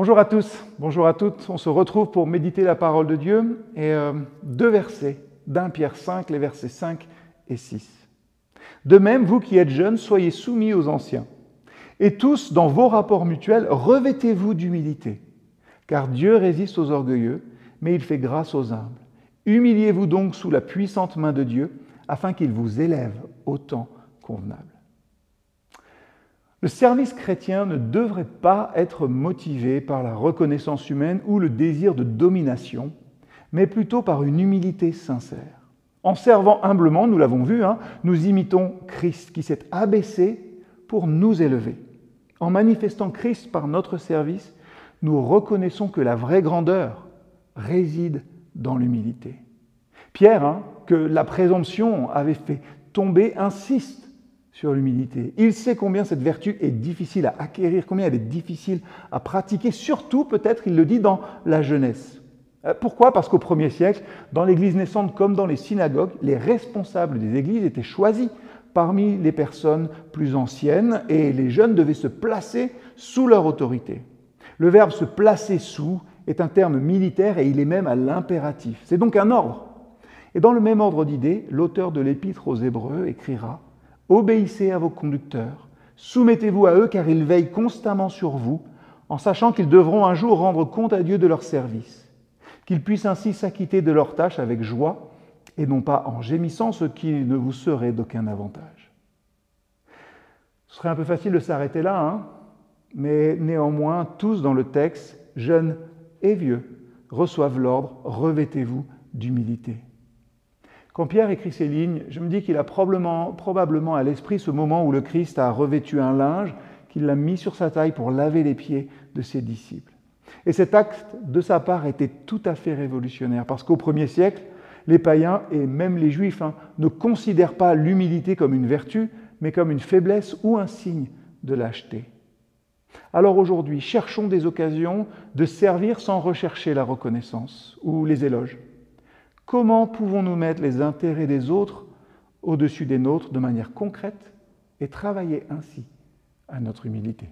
Bonjour à tous, bonjour à toutes. On se retrouve pour méditer la parole de Dieu et euh, deux versets d'un Pierre 5, les versets 5 et 6. De même, vous qui êtes jeunes, soyez soumis aux anciens. Et tous, dans vos rapports mutuels, revêtez-vous d'humilité. Car Dieu résiste aux orgueilleux, mais il fait grâce aux humbles. Humiliez-vous donc sous la puissante main de Dieu, afin qu'il vous élève au temps convenable. Le service chrétien ne devrait pas être motivé par la reconnaissance humaine ou le désir de domination, mais plutôt par une humilité sincère. En servant humblement, nous l'avons vu, hein, nous imitons Christ qui s'est abaissé pour nous élever. En manifestant Christ par notre service, nous reconnaissons que la vraie grandeur réside dans l'humilité. Pierre, hein, que la présomption avait fait tomber, insiste sur l'humilité. Il sait combien cette vertu est difficile à acquérir, combien elle est difficile à pratiquer, surtout peut-être, il le dit, dans la jeunesse. Euh, pourquoi? Parce qu'au premier siècle, dans l'Église naissante comme dans les synagogues, les responsables des églises étaient choisis parmi les personnes plus anciennes et les jeunes devaient se placer sous leur autorité. Le verbe se placer sous est un terme militaire et il est même à l'impératif. C'est donc un ordre. Et dans le même ordre d'idées, l'auteur de l'épître aux Hébreux écrira Obéissez à vos conducteurs, soumettez-vous à eux car ils veillent constamment sur vous, en sachant qu'ils devront un jour rendre compte à Dieu de leur service, qu'ils puissent ainsi s'acquitter de leurs tâches avec joie et non pas en gémissant ce qui ne vous serait d'aucun avantage. Ce serait un peu facile de s'arrêter là, hein mais néanmoins, tous dans le texte, jeunes et vieux, reçoivent l'ordre, revêtez-vous d'humilité. Quand Pierre écrit ces lignes, je me dis qu'il a probablement, probablement à l'esprit ce moment où le Christ a revêtu un linge, qu'il l'a mis sur sa taille pour laver les pieds de ses disciples. Et cet acte de sa part était tout à fait révolutionnaire, parce qu'au premier siècle, les païens et même les juifs hein, ne considèrent pas l'humilité comme une vertu, mais comme une faiblesse ou un signe de lâcheté. Alors aujourd'hui, cherchons des occasions de servir sans rechercher la reconnaissance ou les éloges. Comment pouvons-nous mettre les intérêts des autres au-dessus des nôtres de manière concrète et travailler ainsi à notre humilité?